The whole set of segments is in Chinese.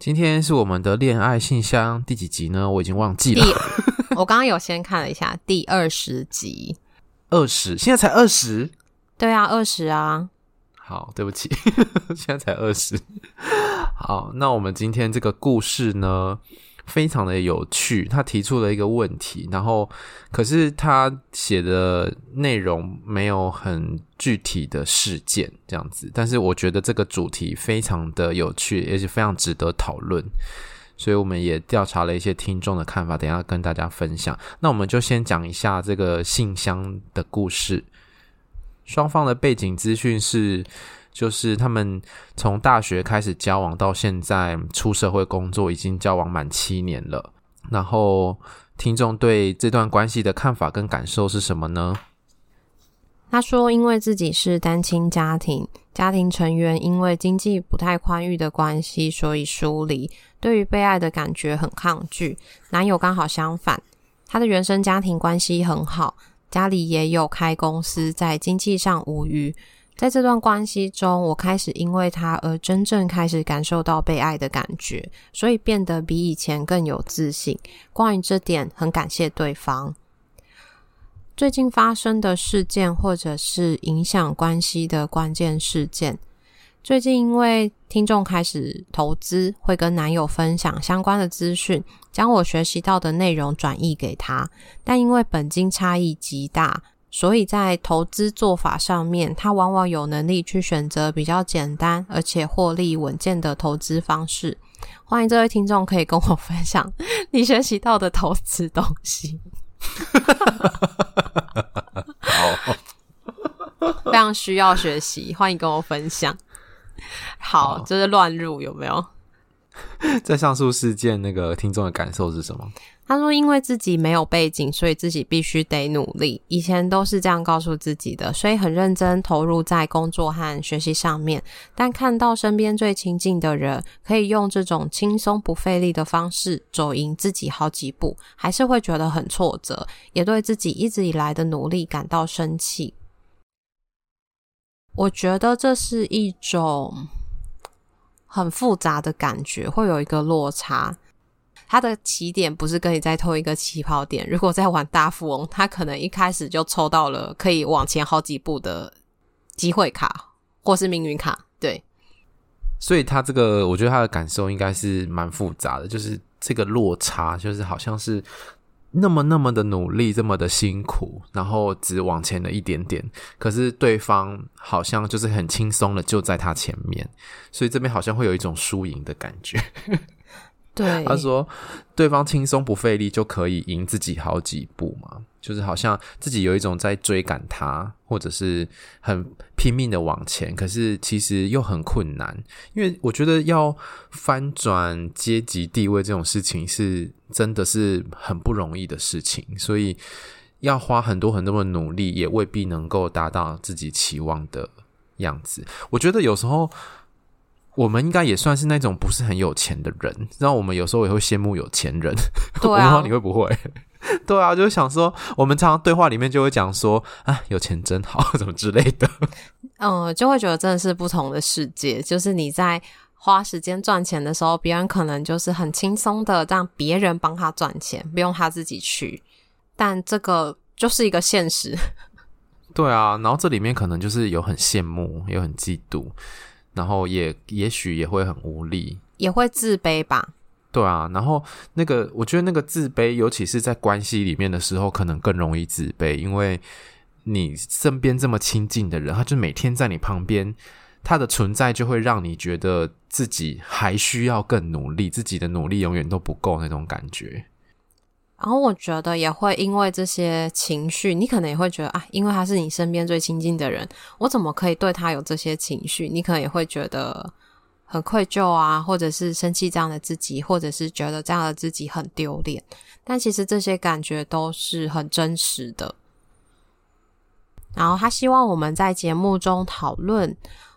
今天是我们的恋爱信箱第几集呢？我已经忘记了。我刚刚有先看了一下，第二十集。二十？现在才二十？对啊，二十啊。好，对不起，现在才二十。好，那我们今天这个故事呢，非常的有趣，他提出了一个问题，然后可是他写的内容没有很具体的事件这样子，但是我觉得这个主题非常的有趣，而且非常值得讨论，所以我们也调查了一些听众的看法，等下跟大家分享。那我们就先讲一下这个信箱的故事，双方的背景资讯是。就是他们从大学开始交往到现在出社会工作，已经交往满七年了。然后听众对这段关系的看法跟感受是什么呢？他说，因为自己是单亲家庭，家庭成员因为经济不太宽裕的关系，所以疏离，对于被爱的感觉很抗拒。男友刚好相反，他的原生家庭关系很好，家里也有开公司，在经济上无虞。在这段关系中，我开始因为他而真正开始感受到被爱的感觉，所以变得比以前更有自信。关于这点，很感谢对方。最近发生的事件，或者是影响关系的关键事件。最近因为听众开始投资，会跟男友分享相关的资讯，将我学习到的内容转译给他，但因为本金差异极大。所以在投资做法上面，他往往有能力去选择比较简单而且获利稳健的投资方式。欢迎这位听众可以跟我分享你学习到的投资东西。好，非常需要学习，欢迎跟我分享。好，这、就是乱入有没有？在上述事件，那个听众的感受是什么？他说：“因为自己没有背景，所以自己必须得努力。以前都是这样告诉自己的，所以很认真投入在工作和学习上面。但看到身边最亲近的人可以用这种轻松不费力的方式走赢自己好几步，还是会觉得很挫折，也对自己一直以来的努力感到生气。我觉得这是一种很复杂的感觉，会有一个落差。”他的起点不是跟你在同一个起跑点。如果在玩大富翁，他可能一开始就抽到了可以往前好几步的机会卡，或是命运卡。对，所以他这个，我觉得他的感受应该是蛮复杂的，就是这个落差，就是好像是那么那么的努力，这么的辛苦，然后只往前了一点点，可是对方好像就是很轻松的就在他前面，所以这边好像会有一种输赢的感觉。他说，对方轻松不费力就可以赢自己好几步嘛，就是好像自己有一种在追赶他，或者是很拼命的往前，可是其实又很困难，因为我觉得要翻转阶级地位这种事情是真的是很不容易的事情，所以要花很多很多的努力，也未必能够达到自己期望的样子。我觉得有时候。我们应该也算是那种不是很有钱的人，然后我们有时候也会羡慕有钱人。对啊，我不知道你会不会？对啊，就是想说，我们常常对话里面就会讲说啊，有钱真好，什么之类的。嗯，就会觉得真的是不同的世界。就是你在花时间赚钱的时候，别人可能就是很轻松的让别人帮他赚钱，不用他自己去。但这个就是一个现实。对啊，然后这里面可能就是有很羡慕，有很嫉妒。然后也也许也会很无力，也会自卑吧？对啊，然后那个我觉得那个自卑，尤其是在关系里面的时候，可能更容易自卑，因为你身边这么亲近的人，他就每天在你旁边，他的存在就会让你觉得自己还需要更努力，自己的努力永远都不够那种感觉。然后我觉得也会因为这些情绪，你可能也会觉得啊，因为他是你身边最亲近的人，我怎么可以对他有这些情绪？你可能也会觉得很愧疚啊，或者是生气这样的自己，或者是觉得这样的自己很丢脸。但其实这些感觉都是很真实的。然后他希望我们在节目中讨论。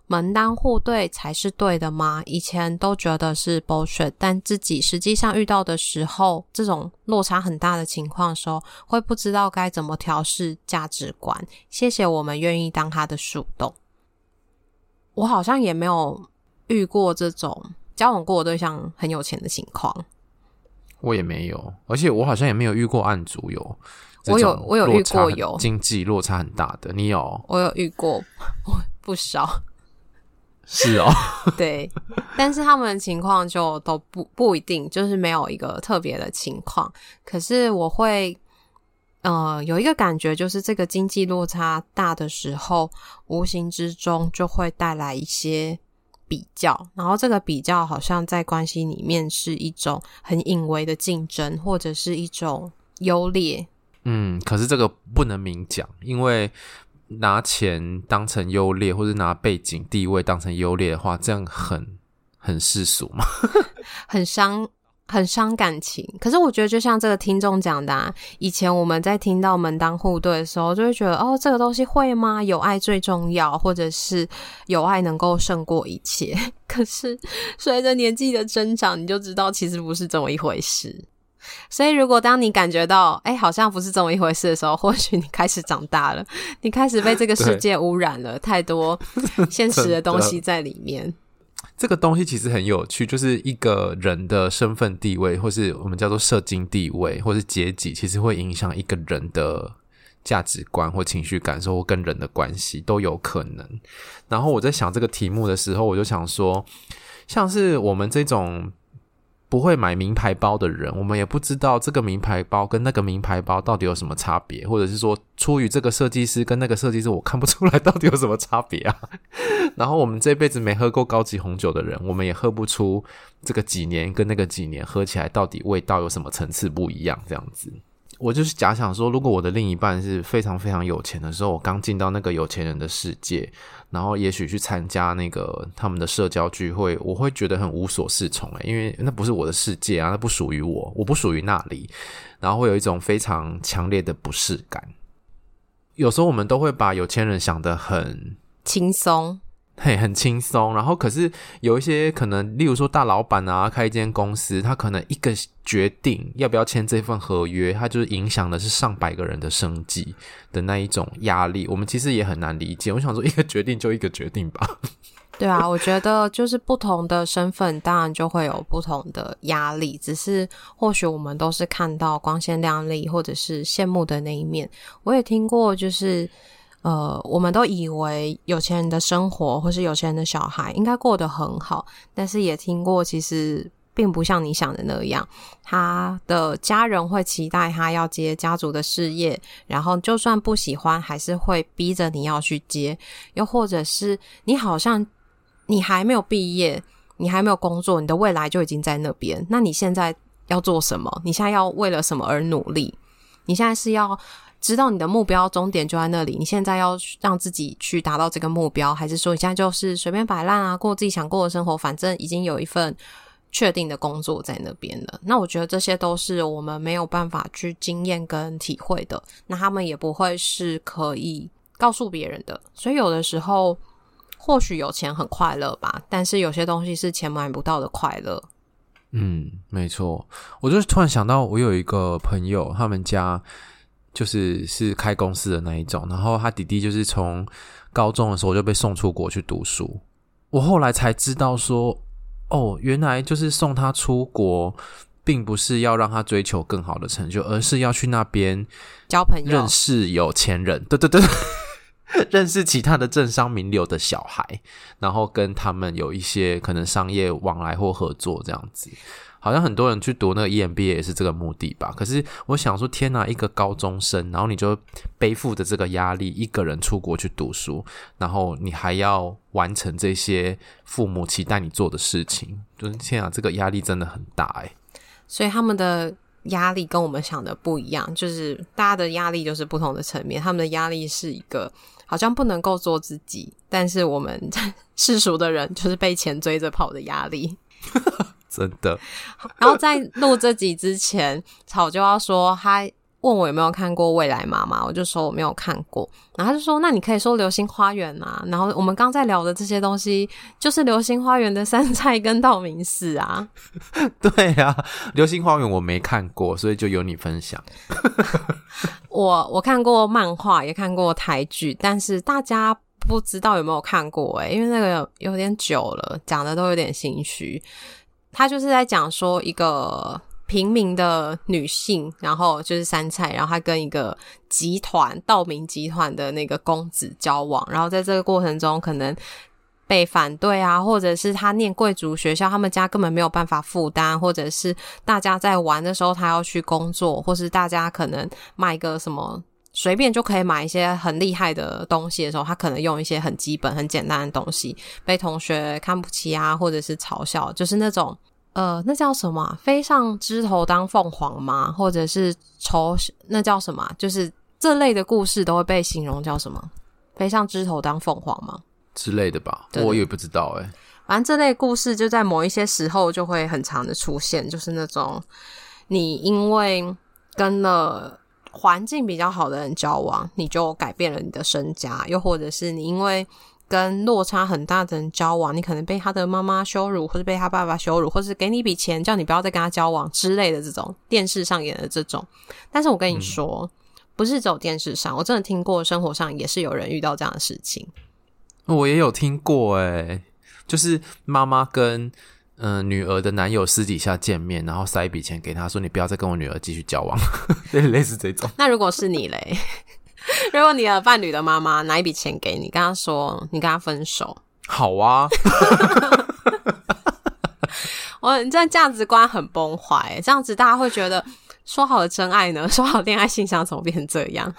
门当户对才是对的吗？以前都觉得是 bullshit，但自己实际上遇到的时候，这种落差很大的情况的时候，会不知道该怎么调试价值观。谢谢我们愿意当他的树洞。我好像也没有遇过这种交往过的对象很有钱的情况。我也没有，而且我好像也没有遇过案主有。我有，我有遇过有经济落差很大的，你有？我有遇过 不少。是哦，对，但是他们的情况就都不不一定，就是没有一个特别的情况。可是我会，呃，有一个感觉，就是这个经济落差大的时候，无形之中就会带来一些比较，然后这个比较好像在关系里面是一种很隐微的竞争，或者是一种优劣。嗯，可是这个不能明讲，因为。拿钱当成优劣，或者拿背景地位当成优劣的话，这样很很世俗嘛，很伤很伤感情。可是我觉得，就像这个听众讲的啊，以前我们在听到门当户对的时候，就会觉得哦，这个东西会吗？有爱最重要，或者是有爱能够胜过一切。可是随着年纪的增长，你就知道其实不是这么一回事。所以，如果当你感觉到，哎，好像不是这么一回事的时候，或许你开始长大了，你开始被这个世界污染了，太多 现实的东西在里面。这个东西其实很有趣，就是一个人的身份地位，或是我们叫做社经地位，或是阶级，其实会影响一个人的价值观或情绪感受，或跟人的关系都有可能。然后我在想这个题目的时候，我就想说，像是我们这种。不会买名牌包的人，我们也不知道这个名牌包跟那个名牌包到底有什么差别，或者是说，出于这个设计师跟那个设计师，我看不出来到底有什么差别啊。然后我们这辈子没喝过高级红酒的人，我们也喝不出这个几年跟那个几年喝起来到底味道有什么层次不一样，这样子。我就是假想说，如果我的另一半是非常非常有钱的时候，我刚进到那个有钱人的世界，然后也许去参加那个他们的社交聚会，我会觉得很无所适从诶，因为那不是我的世界啊，那不属于我，我不属于那里，然后会有一种非常强烈的不适感。有时候我们都会把有钱人想得很轻松。嘿，很轻松。然后，可是有一些可能，例如说大老板啊，开一间公司，他可能一个决定要不要签这份合约，他就是影响的是上百个人的生计的那一种压力。我们其实也很难理解。我想说，一个决定就一个决定吧。对啊，我觉得就是不同的身份，当然就会有不同的压力。只是或许我们都是看到光鲜亮丽或者是羡慕的那一面。我也听过，就是。呃，我们都以为有钱人的生活或是有钱人的小孩应该过得很好，但是也听过，其实并不像你想的那样。他的家人会期待他要接家族的事业，然后就算不喜欢，还是会逼着你要去接。又或者是你好像你还没有毕业，你还没有工作，你的未来就已经在那边。那你现在要做什么？你现在要为了什么而努力？你现在是要？知道你的目标终点就在那里，你现在要让自己去达到这个目标，还是说你现在就是随便摆烂啊，过自己想过的生活？反正已经有一份确定的工作在那边了。那我觉得这些都是我们没有办法去经验跟体会的，那他们也不会是可以告诉别人的。所以有的时候，或许有钱很快乐吧，但是有些东西是钱买不到的快乐。嗯，没错。我就突然想到，我有一个朋友，他们家。就是是开公司的那一种，然后他弟弟就是从高中的时候就被送出国去读书。我后来才知道说，哦，原来就是送他出国，并不是要让他追求更好的成就，而是要去那边交朋友、认识有钱人。对对对，认识其他的政商名流的小孩，然后跟他们有一些可能商业往来或合作这样子。好像很多人去读那个 EMBA 也是这个目的吧？可是我想说，天哪，一个高中生，然后你就背负着这个压力，一个人出国去读书，然后你还要完成这些父母期待你做的事情，就是天啊，这个压力真的很大哎。所以他们的压力跟我们想的不一样，就是大家的压力就是不同的层面，他们的压力是一个。好像不能够做自己，但是我们 世俗的人就是被钱追着跑的压力，真的。然后在录这集之前，草就要说他。问我有没有看过《未来妈妈》，我就说我没有看过，然后他就说：“那你可以说《流星花园》啊。”然后我们刚在聊的这些东西，就是《流星花园》的杉菜跟道明寺啊。对啊，《流星花园》我没看过，所以就由你分享。我我看过漫画，也看过台剧，但是大家不知道有没有看过诶，因为那个有，有点久了，讲的都有点心虚。他就是在讲说一个。平民的女性，然后就是杉菜，然后她跟一个集团道明集团的那个公子交往，然后在这个过程中可能被反对啊，或者是她念贵族学校，他们家根本没有办法负担，或者是大家在玩的时候她要去工作，或是大家可能买个什么随便就可以买一些很厉害的东西的时候，他可能用一些很基本、很简单的东西，被同学看不起啊，或者是嘲笑，就是那种。呃，那叫什么？飞上枝头当凤凰吗？或者是愁？那叫什么？就是这类的故事都会被形容叫什么？飞上枝头当凤凰吗？之类的吧，我也不知道哎。反正这类故事就在某一些时候就会很常的出现，就是那种你因为跟了环境比较好的人交往，你就改变了你的身家，又或者是你因为。跟落差很大的人交往，你可能被他的妈妈羞辱，或者被他爸爸羞辱，或是给你一笔钱叫你不要再跟他交往之类的这种电视上演的这种。但是我跟你说，不是走电视上，我真的听过，生活上也是有人遇到这样的事情。我也有听过，诶，就是妈妈跟嗯、呃、女儿的男友私底下见面，然后塞一笔钱给他说：“你不要再跟我女儿继续交往。”类类似这种。那如果是你嘞？如果你的伴侣的妈妈拿一笔钱给你，跟他说你跟他分手，好啊。我你这价值观很崩坏，这样子大家会觉得说好的真爱呢？说好恋爱信箱怎么变成这样？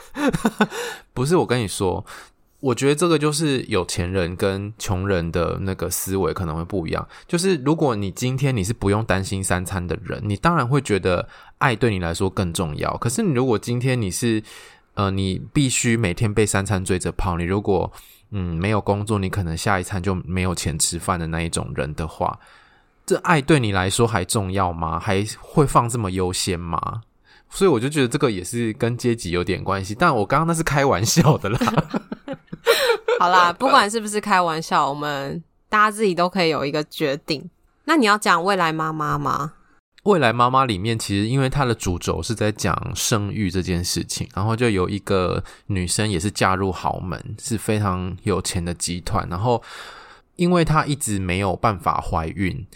不是，我跟你说，我觉得这个就是有钱人跟穷人的那个思维可能会不一样。就是如果你今天你是不用担心三餐的人，你当然会觉得爱对你来说更重要。可是你如果今天你是呃，你必须每天被三餐追着跑。你如果嗯没有工作，你可能下一餐就没有钱吃饭的那一种人的话，这爱对你来说还重要吗？还会放这么优先吗？所以我就觉得这个也是跟阶级有点关系。但我刚刚那是开玩笑的啦。好啦，不管是不是开玩笑，我们大家自己都可以有一个决定。那你要讲未来妈妈吗？未来妈妈里面，其实因为它的主轴是在讲生育这件事情，然后就有一个女生也是嫁入豪门，是非常有钱的集团，然后因为她一直没有办法怀孕。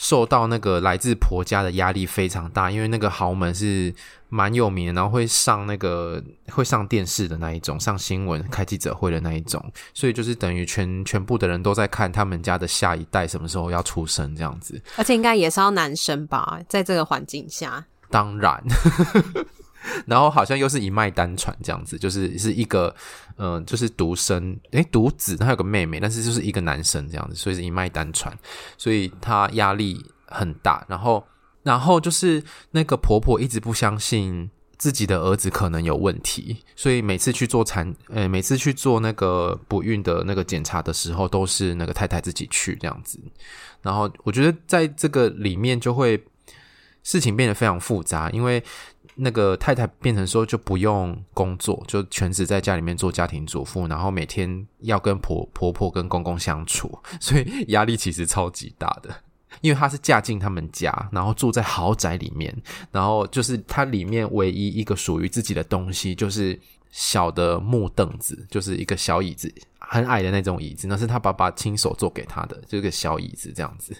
受到那个来自婆家的压力非常大，因为那个豪门是蛮有名的，然后会上那个会上电视的那一种，上新闻、开记者会的那一种，所以就是等于全 全部的人都在看他们家的下一代什么时候要出生这样子。而且应该也是要男生吧，在这个环境下，当然。然后好像又是一脉单传这样子，就是是一个，嗯、就是独生，诶，独子，他有个妹妹，但是就是一个男生这样子，所以是一脉单传，所以他压力很大。然后，然后就是那个婆婆一直不相信自己的儿子可能有问题，所以每次去做产，呃，每次去做那个不孕的那个检查的时候，都是那个太太自己去这样子。然后我觉得在这个里面就会事情变得非常复杂，因为。那个太太变成说就不用工作，就全职在家里面做家庭主妇，然后每天要跟婆婆婆跟公公相处，所以压力其实超级大的。因为她是嫁进他们家，然后住在豪宅里面，然后就是她里面唯一一个属于自己的东西，就是小的木凳子，就是一个小椅子，很矮的那种椅子，那是她爸爸亲手做给她的，这个小椅子这样子，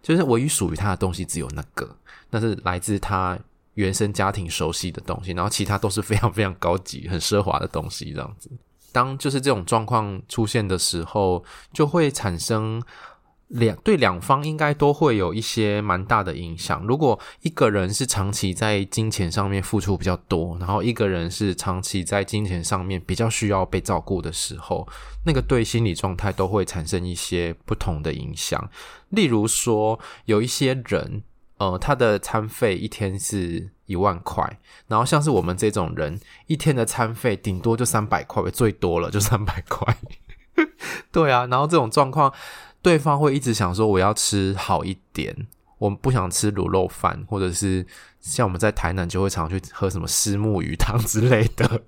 就是唯一属于她的东西只有那个，那是来自她。原生家庭熟悉的东西，然后其他都是非常 非常高级、很奢华的东西，这样子。当就是这种状况出现的时候，就会产生两对两方应该都会有一些蛮大的影响。如果一个人是长期在金钱上面付出比较多，然后一个人是长期在金钱上面比较需要被照顾的时候，那个对心理状态都会产生一些不同的影响。例如说，有一些人。呃，他的餐费一天是一万块，然后像是我们这种人，一天的餐费顶多就三百块，最多了就三百块。对啊，然后这种状况，对方会一直想说我要吃好一点，我们不想吃卤肉饭，或者是像我们在台南就会常去喝什么虱目鱼汤之类的，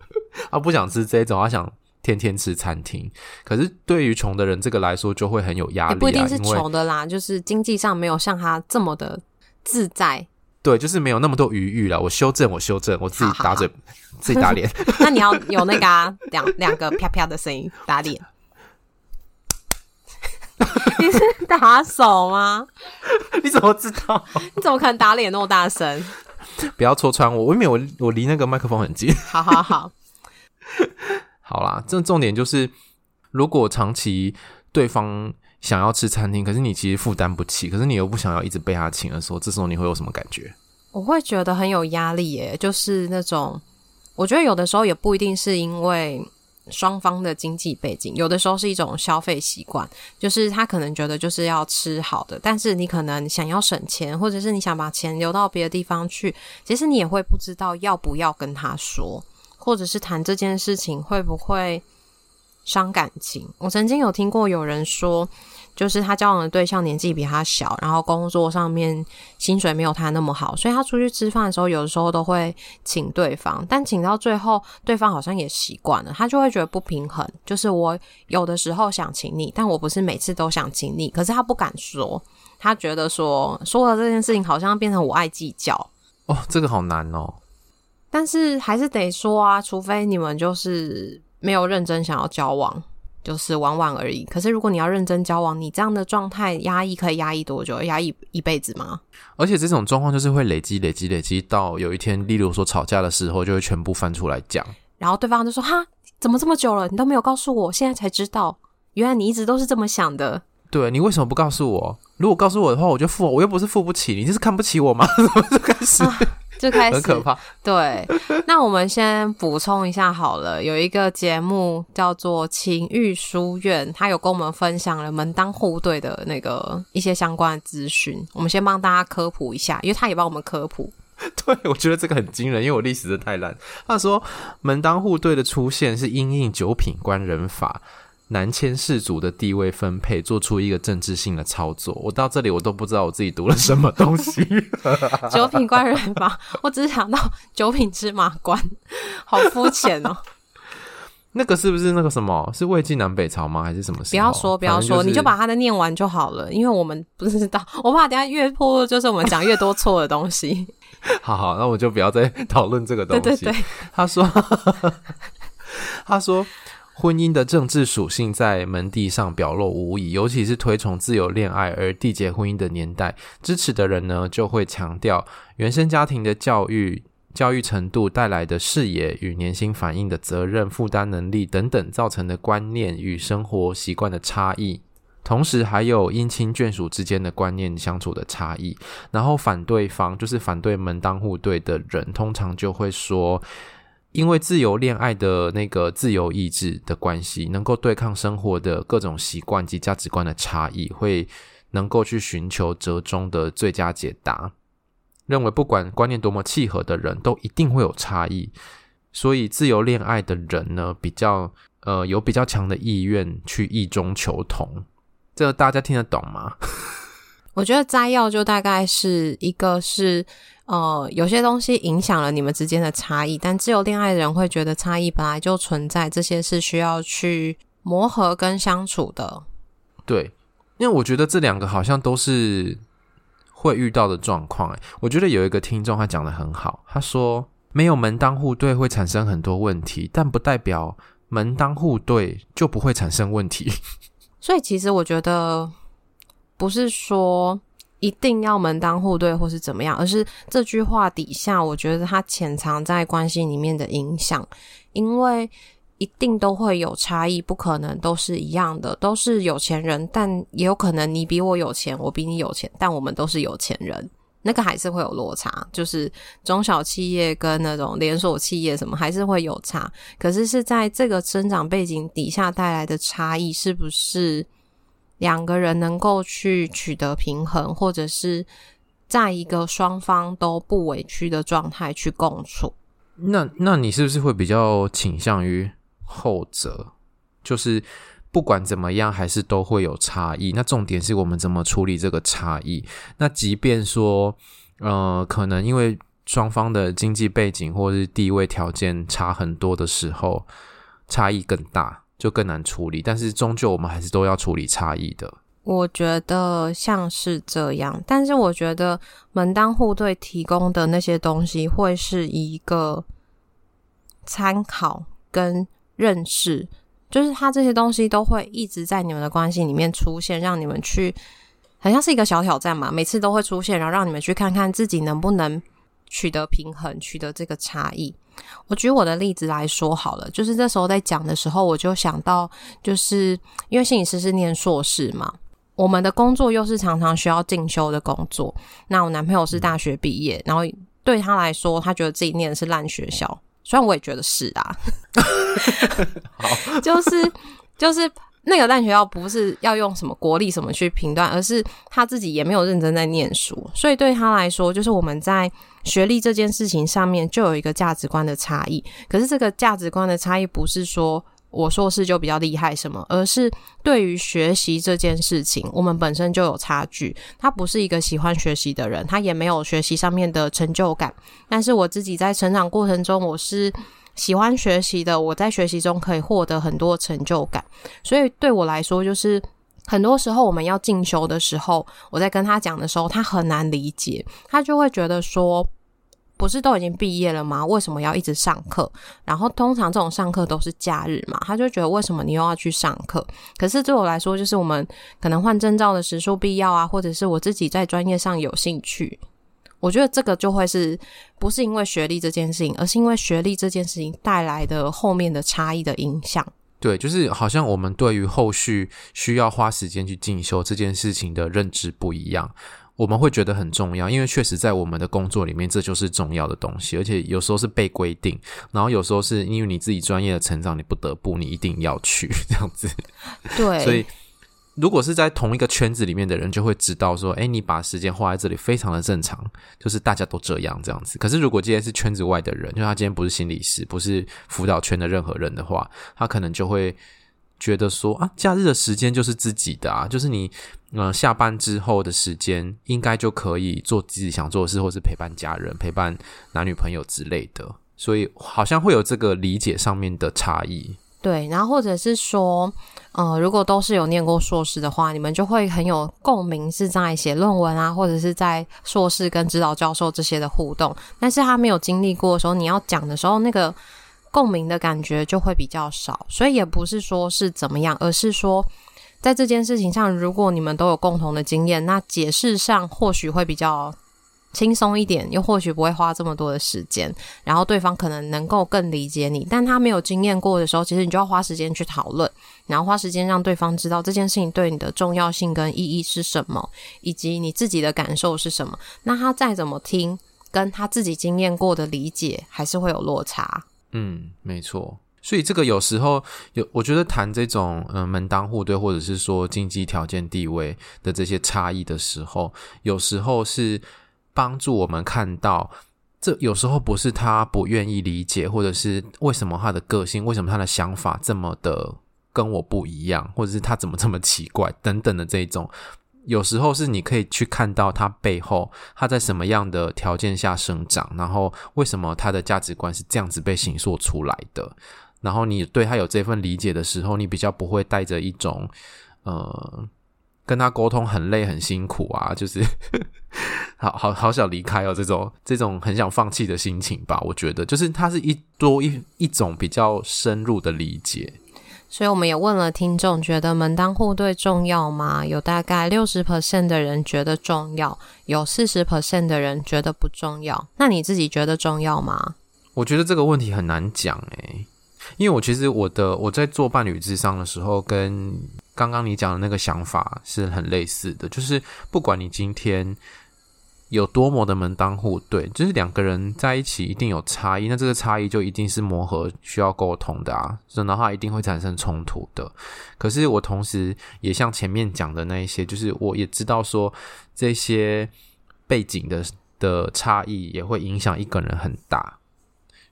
他 不想吃这种，他想天天吃餐厅。可是对于穷的人这个来说，就会很有压力啊，也不一定是穷的啦，就是经济上没有像他这么的。自在，对，就是没有那么多余裕了。我修正，我修正，我自己打嘴，好好好 自己打脸。那你要有那个两、啊、两个啪啪的声音打脸。你是打手吗？你怎么知道？你怎么可能打脸那么大声？不要戳穿我，我以为我我离那个麦克风很近。好好好，好啦，这重点就是，如果长期对方。想要吃餐厅，可是你其实负担不起，可是你又不想要一直被他请的时候，这时候你会有什么感觉？我会觉得很有压力耶，就是那种，我觉得有的时候也不一定是因为双方的经济背景，有的时候是一种消费习惯，就是他可能觉得就是要吃好的，但是你可能想要省钱，或者是你想把钱留到别的地方去，其实你也会不知道要不要跟他说，或者是谈这件事情会不会伤感情。我曾经有听过有人说。就是他交往的对象年纪比他小，然后工作上面薪水没有他那么好，所以他出去吃饭的时候，有的时候都会请对方，但请到最后，对方好像也习惯了，他就会觉得不平衡。就是我有的时候想请你，但我不是每次都想请你，可是他不敢说，他觉得说说了这件事情，好像变成我爱计较。哦，这个好难哦。但是还是得说啊，除非你们就是没有认真想要交往。就是玩玩而已。可是如果你要认真交往，你这样的状态压抑可以压抑多久？压抑一辈子吗？而且这种状况就是会累积、累积、累积到有一天，例如说吵架的时候，就会全部翻出来讲。然后对方就说：“哈，怎么这么久了，你都没有告诉我，现在才知道，原来你一直都是这么想的。”对，你为什么不告诉我？如果告诉我的话，我就付，我又不是付不起，你就是看不起我吗？就开始。啊就开始很可怕。对，那我们先补充一下好了。有一个节目叫做《情欲书院》，他有跟我们分享了门当户对的那个一些相关的资讯。我们先帮大家科普一下，因为他也帮我们科普。对，我觉得这个很惊人，因为我历史真的太烂。他说，门当户对的出现是因应九品官人法。男迁士族的地位分配，做出一个政治性的操作。我到这里，我都不知道我自己读了什么东西。九品官人吧，我只是想到九品芝麻官，好肤浅哦。那个是不是那个什么？是魏晋南北朝吗？还是什么？不要说，不要说，就是、你就把它的念完就好了。因为我们不知道，我怕等下越破，就是我们讲越多错的东西。好好，那我就不要再讨论这个东西。对对对，他说，他说。婚姻的政治属性在门第上表露无遗，尤其是推崇自由恋爱而缔结婚姻的年代，支持的人呢就会强调原生家庭的教育、教育程度带来的视野与年薪反映的责任负担能力等等造成的观念与生活习惯的差异，同时还有姻亲眷属之间的观念相处的差异。然后反对方就是反对门当户对的人，通常就会说。因为自由恋爱的那个自由意志的关系，能够对抗生活的各种习惯及价值观的差异，会能够去寻求折中的最佳解答。认为不管观念多么契合的人，都一定会有差异。所以自由恋爱的人呢，比较呃有比较强的意愿去异中求同。这个大家听得懂吗？我觉得摘要就大概是一个是。呃，有些东西影响了你们之间的差异，但自由恋爱的人会觉得差异本来就存在，这些是需要去磨合跟相处的。对，因为我觉得这两个好像都是会遇到的状况。哎，我觉得有一个听众他讲的很好，他说没有门当户对会产生很多问题，但不代表门当户对就不会产生问题。所以其实我觉得不是说。一定要门当户对或是怎么样，而是这句话底下，我觉得它潜藏在关系里面的影响，因为一定都会有差异，不可能都是一样的，都是有钱人，但也有可能你比我有钱，我比你有钱，但我们都是有钱人，那个还是会有落差，就是中小企业跟那种连锁企业什么还是会有差，可是是在这个生长背景底下带来的差异，是不是？两个人能够去取得平衡，或者是在一个双方都不委屈的状态去共处。那那你是不是会比较倾向于后者？就是不管怎么样，还是都会有差异。那重点是我们怎么处理这个差异。那即便说，呃，可能因为双方的经济背景或是地位条件差很多的时候，差异更大，就更难处理。但是终究我们还是都要处理差异的。我觉得像是这样，但是我觉得门当户对提供的那些东西会是一个参考跟认识，就是他这些东西都会一直在你们的关系里面出现，让你们去，好像是一个小挑战嘛，每次都会出现，然后让你们去看看自己能不能取得平衡，取得这个差异。我举我的例子来说好了，就是这时候在讲的时候，我就想到，就是因为心理师是念硕士嘛。我们的工作又是常常需要进修的工作。那我男朋友是大学毕业，然后对他来说，他觉得自己念的是烂学校。虽然我也觉得是啊，好，就是就是那个烂学校不是要用什么国力什么去评断，而是他自己也没有认真在念书。所以对他来说，就是我们在学历这件事情上面就有一个价值观的差异。可是这个价值观的差异不是说。我硕士就比较厉害什么，而是对于学习这件事情，我们本身就有差距。他不是一个喜欢学习的人，他也没有学习上面的成就感。但是我自己在成长过程中，我是喜欢学习的。我在学习中可以获得很多成就感，所以对我来说，就是很多时候我们要进修的时候，我在跟他讲的时候，他很难理解，他就会觉得说。不是都已经毕业了吗？为什么要一直上课？然后通常这种上课都是假日嘛，他就觉得为什么你又要去上课？可是对我来说，就是我们可能换证照的时数必要啊，或者是我自己在专业上有兴趣，我觉得这个就会是不是因为学历这件事情，而是因为学历这件事情带来的后面的差异的影响。对，就是好像我们对于后续需要花时间去进修这件事情的认知不一样。我们会觉得很重要，因为确实在我们的工作里面，这就是重要的东西，而且有时候是被规定，然后有时候是因为你自己专业的成长，你不得不，你一定要去 这样子。对，所以如果是在同一个圈子里面的人，就会知道说，诶，你把时间花在这里非常的正常，就是大家都这样这样子。可是如果今天是圈子外的人，就他今天不是心理师，不是辅导圈的任何人的话，他可能就会。觉得说啊，假日的时间就是自己的啊，就是你，呃，下班之后的时间应该就可以做自己想做的事，或是陪伴家人、陪伴男女朋友之类的，所以好像会有这个理解上面的差异。对，然后或者是说，呃，如果都是有念过硕士的话，你们就会很有共鸣，是在写论文啊，或者是在硕士跟指导教授这些的互动，但是他没有经历过的时候，你要讲的时候，那个。共鸣的感觉就会比较少，所以也不是说是怎么样，而是说在这件事情上，如果你们都有共同的经验，那解释上或许会比较轻松一点，又或许不会花这么多的时间，然后对方可能能够更理解你。但他没有经验过的时候，其实你就要花时间去讨论，然后花时间让对方知道这件事情对你的重要性跟意义是什么，以及你自己的感受是什么。那他再怎么听，跟他自己经验过的理解还是会有落差。嗯，没错。所以这个有时候有，我觉得谈这种嗯门当户对，或者是说经济条件地位的这些差异的时候，有时候是帮助我们看到，这有时候不是他不愿意理解，或者是为什么他的个性，为什么他的想法这么的跟我不一样，或者是他怎么这么奇怪等等的这一种。有时候是你可以去看到他背后，他在什么样的条件下生长，然后为什么他的价值观是这样子被形塑出来的。然后你对他有这份理解的时候，你比较不会带着一种呃跟他沟通很累很辛苦啊，就是 好好好想离开哦这种这种很想放弃的心情吧。我觉得就是他是一多一一种比较深入的理解。所以我们也问了听众，觉得门当户对重要吗？有大概六十 percent 的人觉得重要，有四十 percent 的人觉得不重要。那你自己觉得重要吗？我觉得这个问题很难讲诶，因为我其实我的我在做伴侣智商的时候，跟刚刚你讲的那个想法是很类似的，就是不管你今天。有多么的门当户对，就是两个人在一起一定有差异，那这个差异就一定是磨合需要沟通的啊，所以的话一定会产生冲突的。可是我同时也像前面讲的那一些，就是我也知道说这些背景的的差异也会影响一个人很大，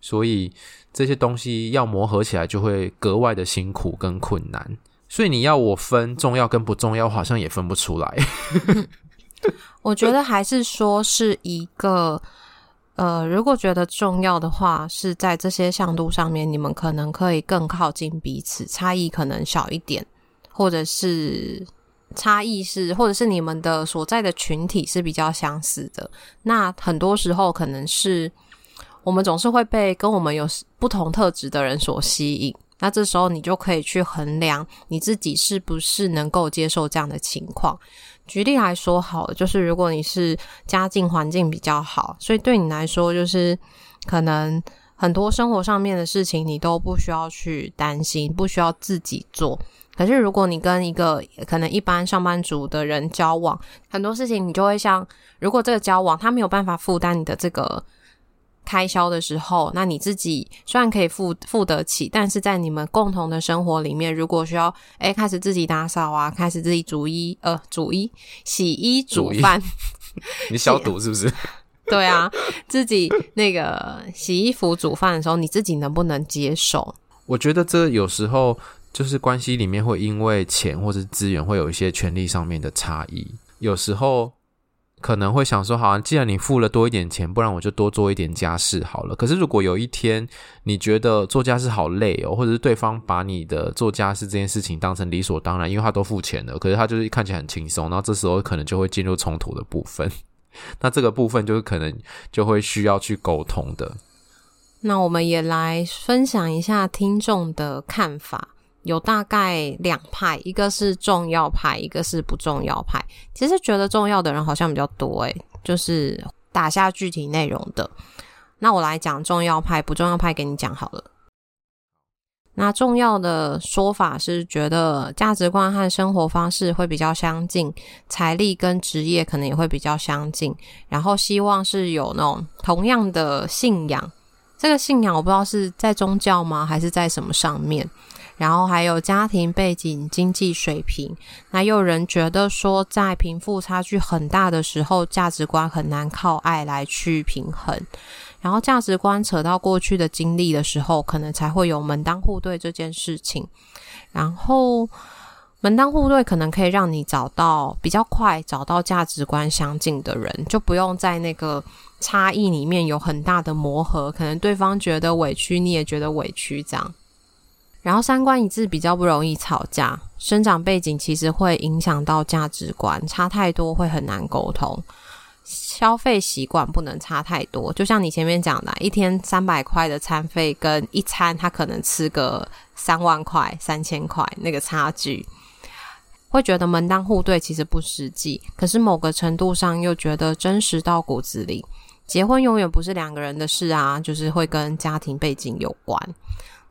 所以这些东西要磨合起来就会格外的辛苦跟困难。所以你要我分重要跟不重要，好像也分不出来。我觉得还是说是一个，呃，如果觉得重要的话，是在这些向度上面，你们可能可以更靠近彼此，差异可能小一点，或者是差异是，或者是你们的所在的群体是比较相似的。那很多时候可能是我们总是会被跟我们有不同特质的人所吸引。那这时候你就可以去衡量你自己是不是能够接受这样的情况。举例来说，好，就是如果你是家境环境比较好，所以对你来说，就是可能很多生活上面的事情你都不需要去担心，不需要自己做。可是如果你跟一个可能一般上班族的人交往，很多事情你就会像，如果这个交往他没有办法负担你的这个。开销的时候，那你自己虽然可以付付得起，但是在你们共同的生活里面，如果需要诶开始自己打扫啊，开始自己煮衣呃煮衣洗衣煮饭，你消毒是不是？对啊，自己那个洗衣服煮饭的时候，你自己能不能接受？我觉得这有时候就是关系里面会因为钱或者资源会有一些权利上面的差异，有时候。可能会想说，好像既然你付了多一点钱，不然我就多做一点家事好了。可是如果有一天你觉得做家事好累哦，或者是对方把你的做家事这件事情当成理所当然，因为他都付钱了，可是他就是看起来很轻松，然后这时候可能就会进入冲突的部分。那这个部分就是可能就会需要去沟通的。那我们也来分享一下听众的看法。有大概两派，一个是重要派，一个是不重要派。其实觉得重要的人好像比较多诶，就是打下具体内容的。那我来讲重要派，不重要派给你讲好了。那重要的说法是觉得价值观和生活方式会比较相近，财力跟职业可能也会比较相近，然后希望是有那种同样的信仰。这个信仰我不知道是在宗教吗，还是在什么上面？然后还有家庭背景、经济水平，那又有人觉得说，在贫富差距很大的时候，价值观很难靠爱来去平衡。然后价值观扯到过去的经历的时候，可能才会有门当户对这件事情。然后门当户对可能可以让你找到比较快找到价值观相近的人，就不用在那个差异里面有很大的磨合。可能对方觉得委屈，你也觉得委屈，这样。然后三观一致比较不容易吵架，生长背景其实会影响到价值观，差太多会很难沟通。消费习惯不能差太多，就像你前面讲的，一天三百块的餐费跟一餐他可能吃个三万块、三千块，那个差距，会觉得门当户对其实不实际，可是某个程度上又觉得真实到骨子里。结婚永远不是两个人的事啊，就是会跟家庭背景有关。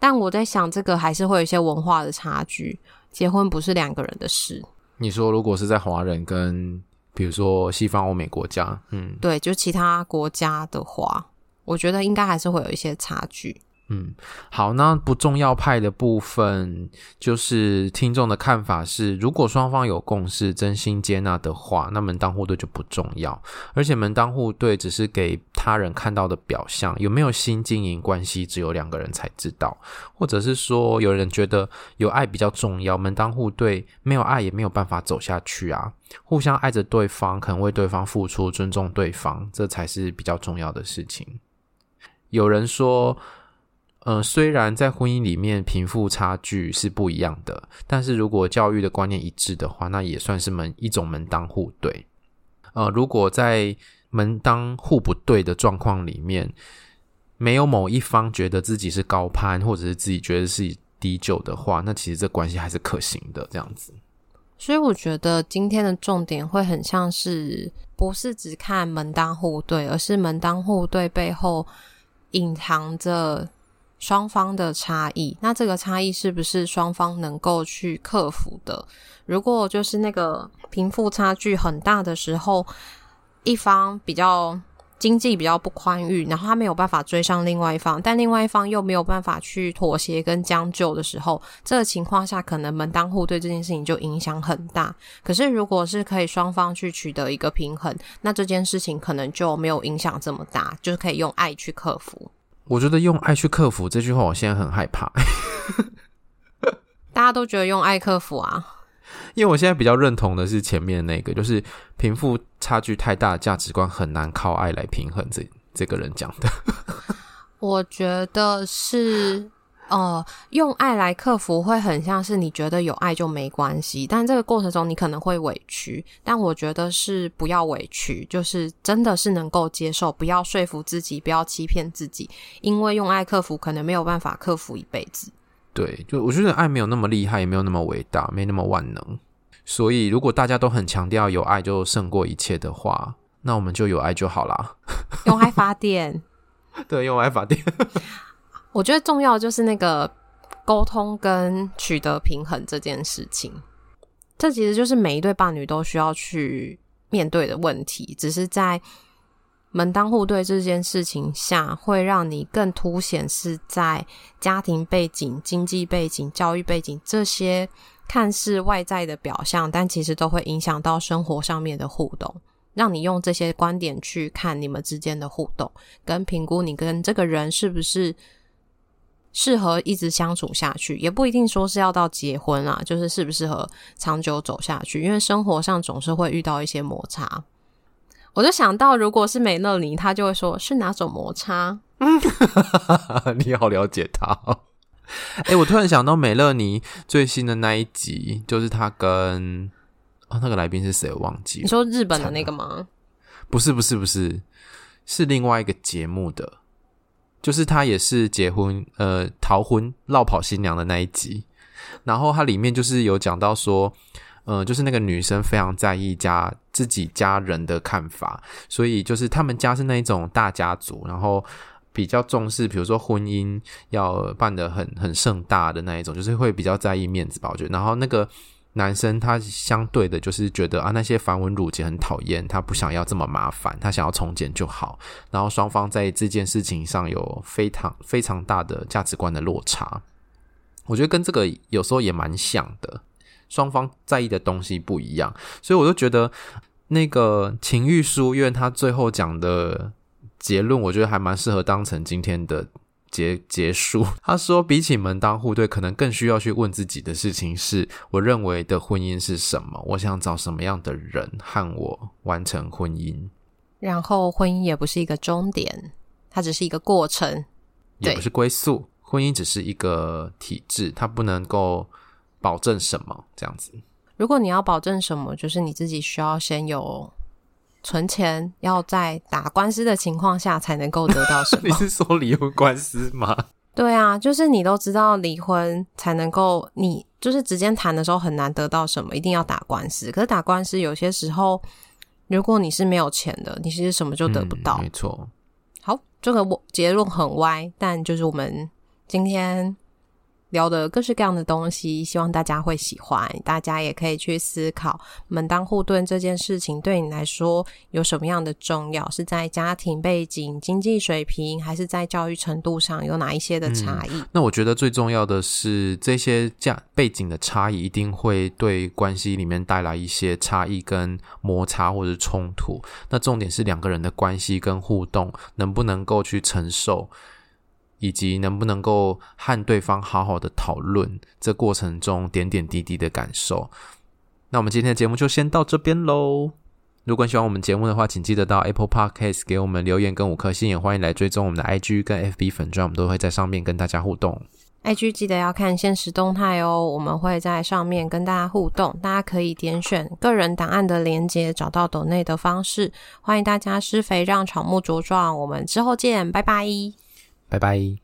但我在想，这个还是会有一些文化的差距。结婚不是两个人的事。你说，如果是在华人跟比如说西方欧美国家，嗯，对，就其他国家的话，我觉得应该还是会有一些差距。嗯，好，那不重要派的部分，就是听众的看法是，如果双方有共识、真心接纳的话，那门当户对就不重要。而且门当户对只是给他人看到的表象，有没有心经营关系，只有两个人才知道。或者是说，有人觉得有爱比较重要，门当户对没有爱也没有办法走下去啊。互相爱着对方，肯为对方付出，尊重对方，这才是比较重要的事情。有人说。呃，虽然在婚姻里面贫富差距是不一样的，但是如果教育的观念一致的话，那也算是门一种门当户对。呃，如果在门当户不对的状况里面，没有某一方觉得自己是高攀，或者是自己觉得是低就的话，那其实这关系还是可行的。这样子，所以我觉得今天的重点会很像是，不是只看门当户对，而是门当户对背后隐藏着。双方的差异，那这个差异是不是双方能够去克服的？如果就是那个贫富差距很大的时候，一方比较经济比较不宽裕，然后他没有办法追上另外一方，但另外一方又没有办法去妥协跟将就的时候，这个情况下可能门当户对这件事情就影响很大。可是如果是可以双方去取得一个平衡，那这件事情可能就没有影响这么大，就是可以用爱去克服。我觉得用爱去克服这句话，我现在很害怕。大家都觉得用爱克服啊。因为我现在比较认同的是前面那个，就是贫富差距太大价值观很难靠爱来平衡这。这这个人讲的，我觉得是呃，用爱来克服会很像是你觉得有爱就没关系，但这个过程中你可能会委屈。但我觉得是不要委屈，就是真的是能够接受，不要说服自己，不要欺骗自己，因为用爱克服可能没有办法克服一辈子。对，就我觉得爱没有那么厉害，也没有那么伟大，没那么万能。所以，如果大家都很强调有爱就胜过一切的话，那我们就有爱就好啦。用爱发电，对，用爱发电。我觉得重要就是那个沟通跟取得平衡这件事情。这其实就是每一对伴侣都需要去面对的问题，只是在。门当户对这件事情下，会让你更凸显是在家庭背景、经济背景、教育背景这些看似外在的表象，但其实都会影响到生活上面的互动。让你用这些观点去看你们之间的互动，跟评估你跟这个人是不是适合一直相处下去，也不一定说是要到结婚啊，就是适不适合长久走下去。因为生活上总是会遇到一些摩擦。我就想到，如果是美乐妮，她就会说是哪种摩擦？嗯，你好了解她哦。哎、欸，我突然想到美乐妮最新的那一集，就是她跟哦，那个来宾是谁？我忘记了。你说日本的那个吗？不是，不是，不是，是另外一个节目的，就是她也是结婚呃逃婚落跑新娘的那一集，然后它里面就是有讲到说。嗯，就是那个女生非常在意家自己家人的看法，所以就是他们家是那一种大家族，然后比较重视，比如说婚姻要办得很很盛大的那一种，就是会比较在意面子吧，我觉得。然后那个男生他相对的，就是觉得啊那些繁文缛节很讨厌，他不想要这么麻烦，他想要从简就好。然后双方在这件事情上有非常非常大的价值观的落差，我觉得跟这个有时候也蛮像的。双方在意的东西不一样，所以我就觉得那个情欲书院他最后讲的结论，我觉得还蛮适合当成今天的结结束。他说，比起门当户对，可能更需要去问自己的事情是：我认为的婚姻是什么？我想找什么样的人和我完成婚姻？然后，婚姻也不是一个终点，它只是一个过程，也不是归宿。婚姻只是一个体制，它不能够。保证什么？这样子。如果你要保证什么，就是你自己需要先有存钱，要在打官司的情况下才能够得到什么？你是说离婚官司吗？对啊，就是你都知道离婚才能够，你就是直接谈的时候很难得到什么，一定要打官司。可是打官司有些时候，如果你是没有钱的，你其实什么就得不到。嗯，没错。好，这个我结论很歪，但就是我们今天。聊的各式各样的东西，希望大家会喜欢。大家也可以去思考门当户对这件事情对你来说有什么样的重要？是在家庭背景、经济水平，还是在教育程度上有哪一些的差异？那我觉得最重要的是，这些价背景的差异一定会对关系里面带来一些差异跟摩擦或者冲突。那重点是两个人的关系跟互动能不能够去承受。以及能不能够和对方好好的讨论这过程中点点滴滴的感受。那我们今天的节目就先到这边喽。如果喜欢我们节目的话，请记得到 Apple Podcast 给我们留言跟五颗星，也欢迎来追踪我们的 IG 跟 FB 粉专，我们都会在上面跟大家互动。IG 记得要看限时动态哦，我们会在上面跟大家互动，大家可以点选个人档案的连接，找到抖内的方式。欢迎大家施肥让草木茁壮，我们之后见，拜拜。拜拜。